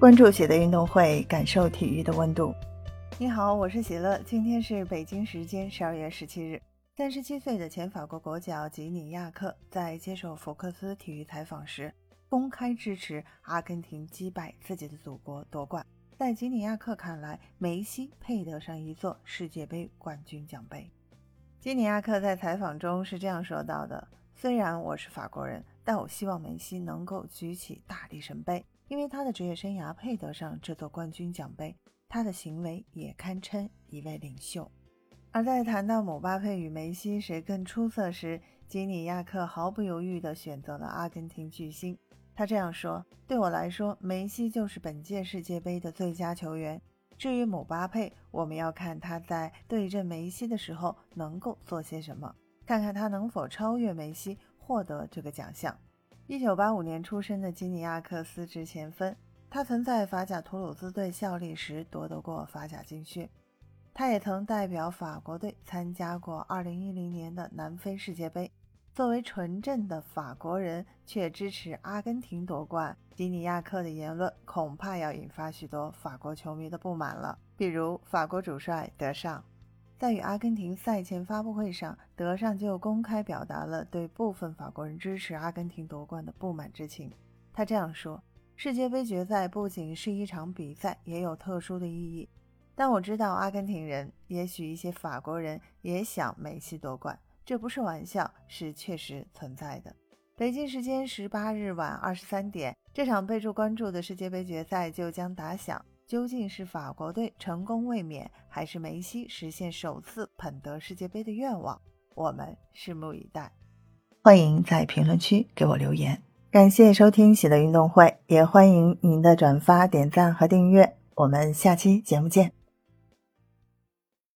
关注喜乐运动会，感受体育的温度。你好，我是喜乐。今天是北京时间十二月十七日。三十七岁的前法国国脚吉尼亚克在接受福克斯体育采访时，公开支持阿根廷击败自己的祖国夺冠。在吉尼亚克看来，梅西配得上一座世界杯冠军奖杯。吉尼亚克在采访中是这样说到的：“虽然我是法国人，但我希望梅西能够举起大力神杯。”因为他的职业生涯配得上这座冠军奖杯，他的行为也堪称一位领袖。而在谈到姆巴佩与梅西谁更出色时，吉尼亚克毫不犹豫地选择了阿根廷巨星。他这样说：“对我来说，梅西就是本届世界杯的最佳球员。至于姆巴佩，我们要看他在对阵梅西的时候能够做些什么，看看他能否超越梅西，获得这个奖项。”一九八五年出生的基尼亚克斯职前锋，他曾在法甲图鲁兹队效力时夺得过法甲金靴。他也曾代表法国队参加过二零一零年的南非世界杯。作为纯正的法国人，却支持阿根廷夺冠，基尼亚克的言论恐怕要引发许多法国球迷的不满了。比如，法国主帅德尚。在与阿根廷赛前发布会上，德尚就公开表达了对部分法国人支持阿根廷夺冠的不满之情。他这样说：“世界杯决赛不仅是一场比赛，也有特殊的意义。但我知道阿根廷人，也许一些法国人也想梅西夺冠，这不是玩笑，是确实存在的。”北京时间十八日晚二十三点，这场备受关注的世界杯决赛就将打响。究竟是法国队成功卫冕，还是梅西实现首次捧得世界杯的愿望？我们拭目以待。欢迎在评论区给我留言。感谢收听喜乐运动会，也欢迎您的转发、点赞和订阅。我们下期节目见。